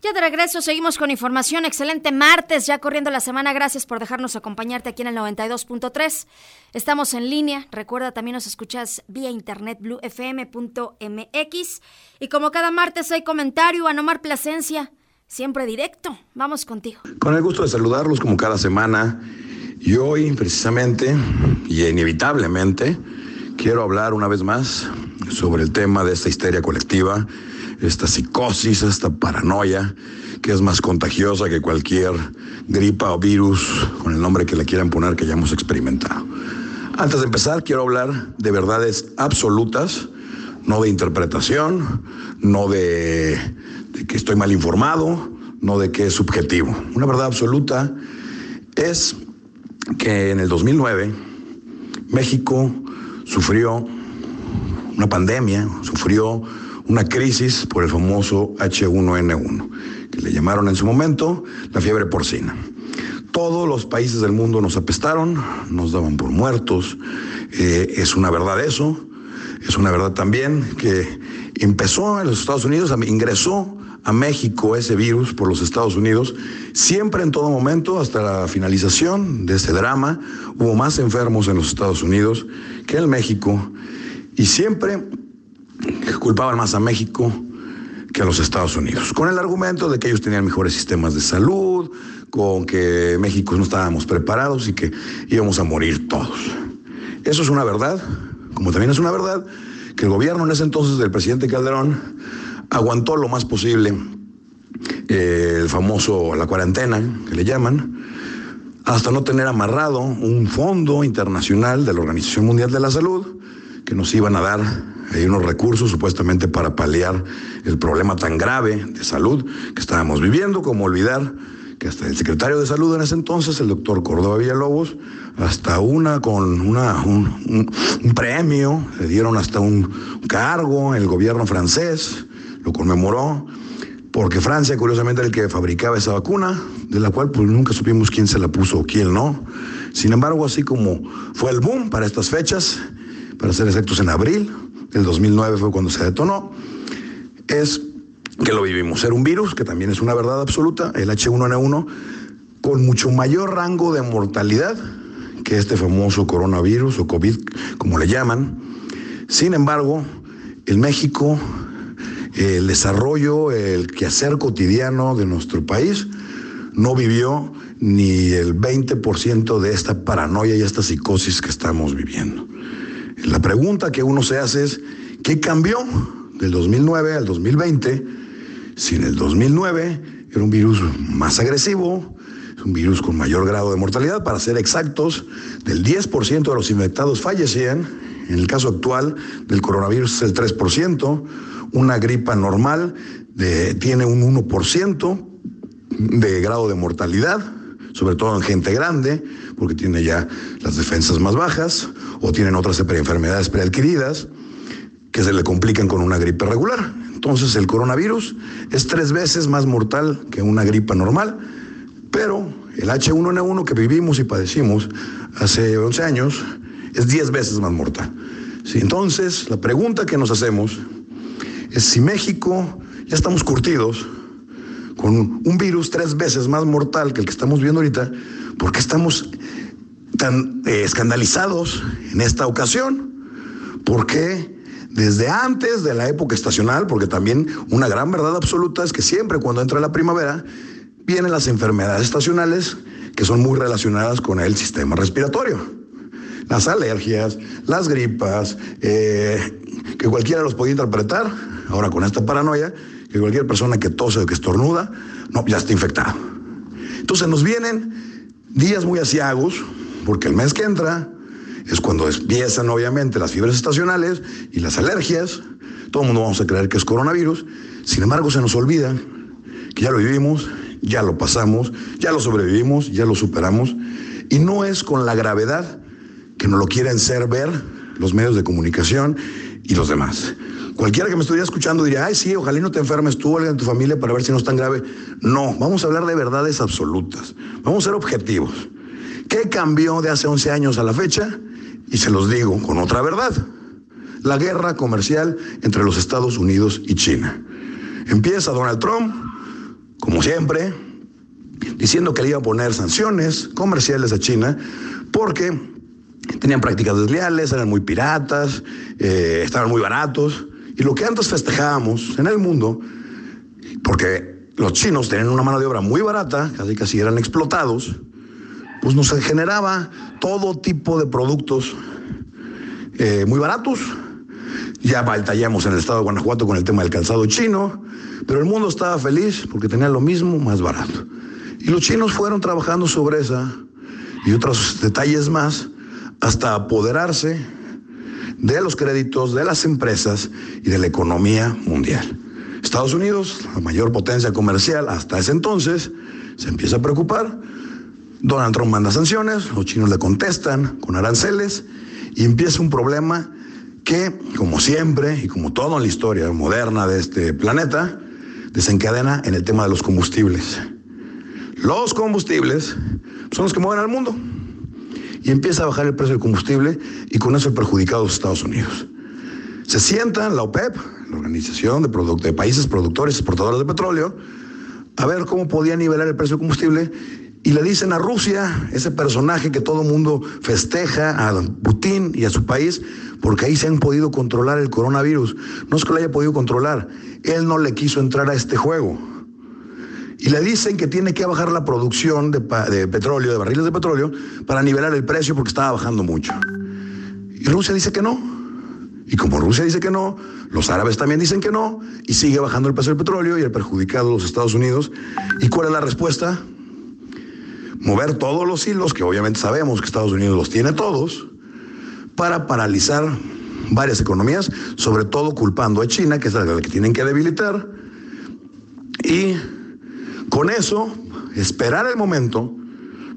Ya de regreso, seguimos con información. Excelente martes, ya corriendo la semana. Gracias por dejarnos acompañarte aquí en el 92.3. Estamos en línea. Recuerda, también nos escuchas vía internet bluefm.mx. Y como cada martes hay comentario, Anomar Plasencia, siempre directo. Vamos contigo. Con el gusto de saludarlos como cada semana. Y hoy, precisamente, y inevitablemente, quiero hablar una vez más sobre el tema de esta histeria colectiva esta psicosis, esta paranoia, que es más contagiosa que cualquier gripa o virus, con el nombre que le quieran poner, que ya hemos experimentado. Antes de empezar, quiero hablar de verdades absolutas, no de interpretación, no de, de que estoy mal informado, no de que es subjetivo. Una verdad absoluta es que en el 2009 México sufrió una pandemia, sufrió una crisis por el famoso H1N1, que le llamaron en su momento la fiebre porcina. Todos los países del mundo nos apestaron, nos daban por muertos. Eh, es una verdad eso. Es una verdad también que empezó en los Estados Unidos, ingresó a México ese virus por los Estados Unidos. Siempre en todo momento, hasta la finalización de ese drama, hubo más enfermos en los Estados Unidos que en México. Y siempre culpaban más a México que a los Estados Unidos, con el argumento de que ellos tenían mejores sistemas de salud, con que México no estábamos preparados y que íbamos a morir todos. Eso es una verdad, como también es una verdad que el gobierno en ese entonces del presidente Calderón aguantó lo más posible eh, el famoso, la cuarentena, que le llaman, hasta no tener amarrado un fondo internacional de la Organización Mundial de la Salud que nos iban a dar hay unos recursos supuestamente para paliar el problema tan grave de salud que estábamos viviendo, como olvidar que hasta el secretario de salud en ese entonces, el doctor Córdoba Villalobos, hasta una con una, un, premio, le dieron hasta un cargo el gobierno francés, lo conmemoró, porque Francia, curiosamente, era el que fabricaba esa vacuna, de la cual pues nunca supimos quién se la puso o quién no. Sin embargo, así como fue el boom para estas fechas, para ser exactos en abril, el 2009 fue cuando se detonó, es que lo vivimos. Era un virus, que también es una verdad absoluta, el H1N1, con mucho mayor rango de mortalidad que este famoso coronavirus o COVID, como le llaman. Sin embargo, en México, el desarrollo, el quehacer cotidiano de nuestro país no vivió ni el 20% de esta paranoia y esta psicosis que estamos viviendo. La pregunta que uno se hace es, ¿qué cambió del 2009 al 2020? Si en el 2009 era un virus más agresivo, un virus con mayor grado de mortalidad, para ser exactos, del 10% de los infectados fallecían, en el caso actual del coronavirus es el 3%, una gripa normal tiene un 1% de grado de mortalidad, sobre todo en gente grande, porque tiene ya las defensas más bajas o tienen otras enfermedades preadquiridas que se le complican con una gripe regular. Entonces el coronavirus es tres veces más mortal que una gripa normal, pero el H1N1 que vivimos y padecimos hace 11 años es 10 veces más mortal. entonces la pregunta que nos hacemos es si México ya estamos curtidos con un virus tres veces más mortal que el que estamos viendo ahorita, ¿por qué estamos tan eh, escandalizados en esta ocasión? ¿Por qué? Desde antes de la época estacional, porque también una gran verdad absoluta es que siempre cuando entra la primavera vienen las enfermedades estacionales que son muy relacionadas con el sistema respiratorio. Las alergias, las gripas, eh, que cualquiera los podía interpretar, ahora con esta paranoia, que cualquier persona que tose o que estornuda, no, ya está infectado. Entonces nos vienen días muy asiagos, porque el mes que entra es cuando empiezan obviamente las fiebres estacionales y las alergias. Todo el mundo vamos a creer que es coronavirus. Sin embargo, se nos olvida que ya lo vivimos, ya lo pasamos, ya lo sobrevivimos, ya lo superamos. Y no es con la gravedad que nos lo quieren ser ver los medios de comunicación y los demás. Cualquiera que me estuviera escuchando diría, ay, sí, ojalá no te enfermes tú o alguien de tu familia para ver si no es tan grave. No, vamos a hablar de verdades absolutas. Vamos a ser objetivos. ¿Qué cambió de hace 11 años a la fecha? Y se los digo con otra verdad. La guerra comercial entre los Estados Unidos y China. Empieza Donald Trump como siempre, diciendo que le iba a poner sanciones comerciales a China porque tenían prácticas desleales, eran muy piratas, eh, estaban muy baratos. Y lo que antes festejábamos en el mundo, porque los chinos tenían una mano de obra muy barata, casi casi eran explotados, pues nos generaba todo tipo de productos eh, muy baratos. Ya batallamos en el estado de Guanajuato con el tema del calzado chino, pero el mundo estaba feliz porque tenía lo mismo más barato. Y los chinos fueron trabajando sobre esa y otros detalles más hasta apoderarse de los créditos de las empresas y de la economía mundial. Estados Unidos, la mayor potencia comercial hasta ese entonces, se empieza a preocupar. Donald Trump manda sanciones, los chinos le contestan con aranceles y empieza un problema que, como siempre y como todo en la historia moderna de este planeta, desencadena en el tema de los combustibles. Los combustibles son los que mueven al mundo y empieza a bajar el precio del combustible y con eso perjudicado a los Estados Unidos. Se sienta la OPEP, la Organización de, de Países Productores y Exportadores de Petróleo, a ver cómo podía nivelar el precio del combustible y le dicen a Rusia, ese personaje que todo el mundo festeja, a Putin y a su país, porque ahí se han podido controlar el coronavirus. No es que lo haya podido controlar, él no le quiso entrar a este juego. Y le dicen que tiene que bajar la producción de, petróleo, de barriles de petróleo, para nivelar el precio porque estaba bajando mucho. Y Rusia dice que no. Y como Rusia dice que no, los árabes también dicen que no, y sigue bajando el precio del petróleo y el perjudicado los Estados Unidos. ¿Y cuál es la respuesta? Mover todos los hilos, que obviamente sabemos que Estados Unidos los tiene todos, para paralizar varias economías, sobre todo culpando a China, que es la que tienen que debilitar. Y con eso, esperar el momento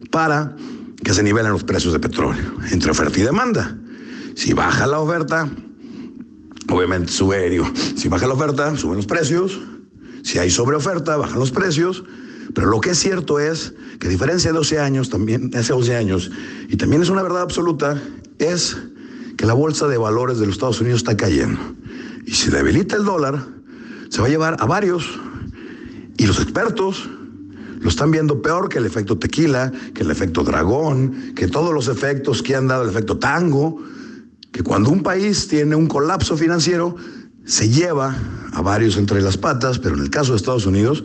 para que se nivelen los precios de petróleo, entre oferta y demanda. Si baja la oferta, obviamente sube, digo, si baja la oferta, suben los precios. Si hay sobreoferta, bajan los precios. Pero lo que es cierto es que a diferencia de 12 años, también hace 12 años, y también es una verdad absoluta, es que la bolsa de valores de los Estados Unidos está cayendo. Y si debilita el dólar, se va a llevar a varios y los expertos lo están viendo peor que el efecto tequila, que el efecto dragón, que todos los efectos que han dado el efecto tango, que cuando un país tiene un colapso financiero, se lleva a varios entre las patas, pero en el caso de Estados Unidos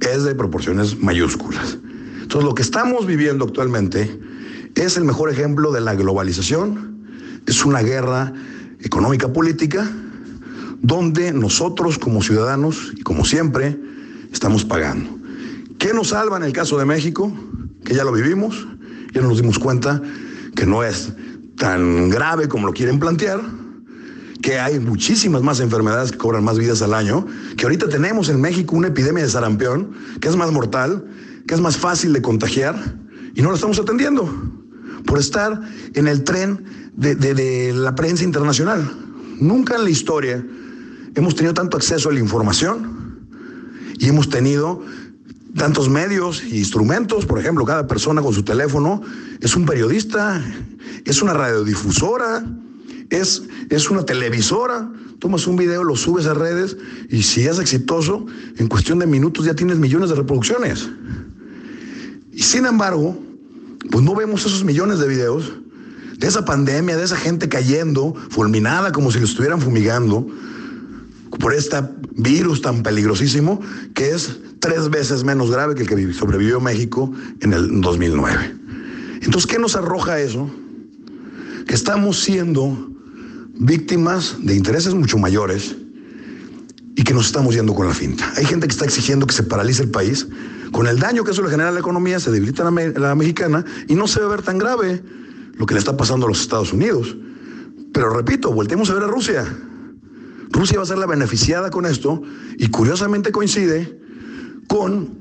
es de proporciones mayúsculas. Entonces lo que estamos viviendo actualmente es el mejor ejemplo de la globalización, es una guerra económica política donde nosotros como ciudadanos y como siempre estamos pagando. ¿Qué nos salva en el caso de México? Que ya lo vivimos, ya nos dimos cuenta que no es tan grave como lo quieren plantear, que hay muchísimas más enfermedades que cobran más vidas al año, que ahorita tenemos en México una epidemia de sarampión, que es más mortal, que es más fácil de contagiar, y no lo estamos atendiendo, por estar en el tren de, de la prensa internacional. Nunca en la historia hemos tenido tanto acceso a la información y hemos tenido tantos medios e instrumentos, por ejemplo, cada persona con su teléfono es un periodista, es una radiodifusora, es, es una televisora, tomas un video, lo subes a redes y si es exitoso, en cuestión de minutos ya tienes millones de reproducciones. Y sin embargo, pues no vemos esos millones de videos de esa pandemia, de esa gente cayendo, fulminada como si lo estuvieran fumigando, por este virus tan peligrosísimo que es tres veces menos grave que el que sobrevivió México en el 2009. Entonces, ¿qué nos arroja eso? Que estamos siendo víctimas de intereses mucho mayores y que nos estamos yendo con la finta. Hay gente que está exigiendo que se paralice el país. Con el daño que eso le genera a la economía, se debilita la, la mexicana y no se a ver tan grave lo que le está pasando a los Estados Unidos. Pero repito, volteemos a ver a Rusia. Rusia va a ser la beneficiada con esto y curiosamente coincide con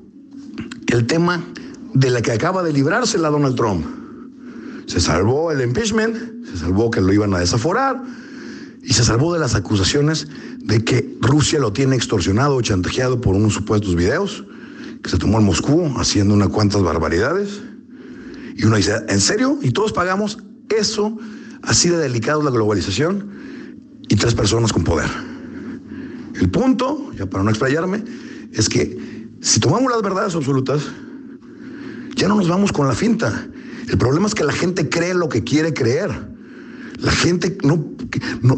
el tema de la que acaba de librarse la Donald Trump. Se salvó el impeachment, se salvó que lo iban a desaforar y se salvó de las acusaciones de que Rusia lo tiene extorsionado o chantajeado por unos supuestos videos que se tomó en Moscú haciendo unas cuantas barbaridades. Y uno dice, ¿en serio? ¿Y todos pagamos eso? Así de delicado la globalización tres personas con poder. El punto, ya para no explayarme, es que Si tomamos las verdades absolutas, ya no nos vamos con la finta. El problema es que la gente cree lo que quiere creer. La gente no,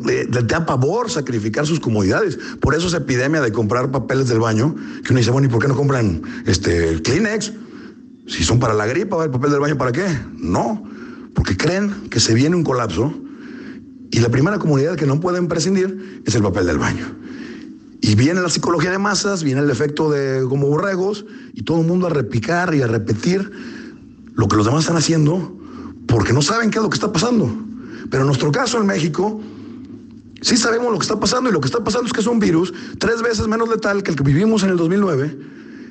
le, da pavor sacrificar sus comodidades. Por eso esa epidemia de comprar papeles del baño, que uno dice, bueno, ¿y por qué no compran este Kleenex? Si son para la gripa, ¿el papel del baño para qué? No, porque creen que se viene un colapso y la primera comunidad que no pueden prescindir es el papel del baño. Y viene la psicología de masas, viene el efecto de como borregos y todo el mundo a repicar y a repetir lo que los demás están haciendo porque no saben qué es lo que está pasando. Pero en nuestro caso en México, sí sabemos lo que está pasando y lo que está pasando es que es un virus tres veces menos letal que el que vivimos en el 2009.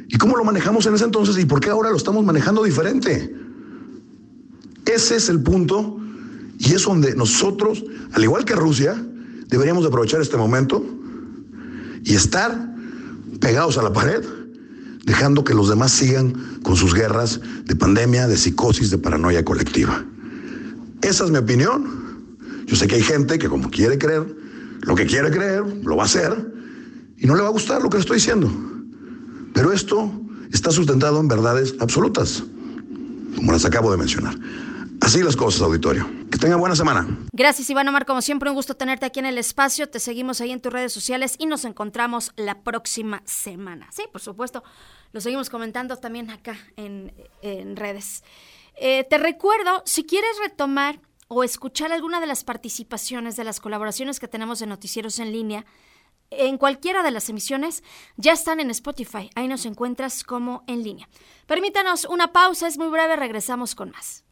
¿Y cómo lo manejamos en ese entonces y por qué ahora lo estamos manejando diferente? Ese es el punto y es donde nosotros, al igual que Rusia, deberíamos aprovechar este momento y estar pegados a la pared, dejando que los demás sigan con sus guerras de pandemia, de psicosis, de paranoia colectiva. Esa es mi opinión. Yo sé que hay gente que como quiere creer, lo que quiere creer, lo va a hacer y no le va a gustar lo que le estoy diciendo. Pero esto está sustentado en verdades absolutas, como las acabo de mencionar. Así las cosas, auditorio. Que tenga buena semana. Gracias, Iván Omar. Como siempre, un gusto tenerte aquí en el espacio. Te seguimos ahí en tus redes sociales y nos encontramos la próxima semana. Sí, por supuesto. Lo seguimos comentando también acá en, redes. Eh, te recuerdo, si quieres retomar o escuchar alguna de las participaciones de las colaboraciones que tenemos en Noticieros en línea, en cualquiera de las emisiones, ya están en Spotify. Ahí nos encuentras como en línea. Permítanos una pausa, es muy breve, regresamos con más.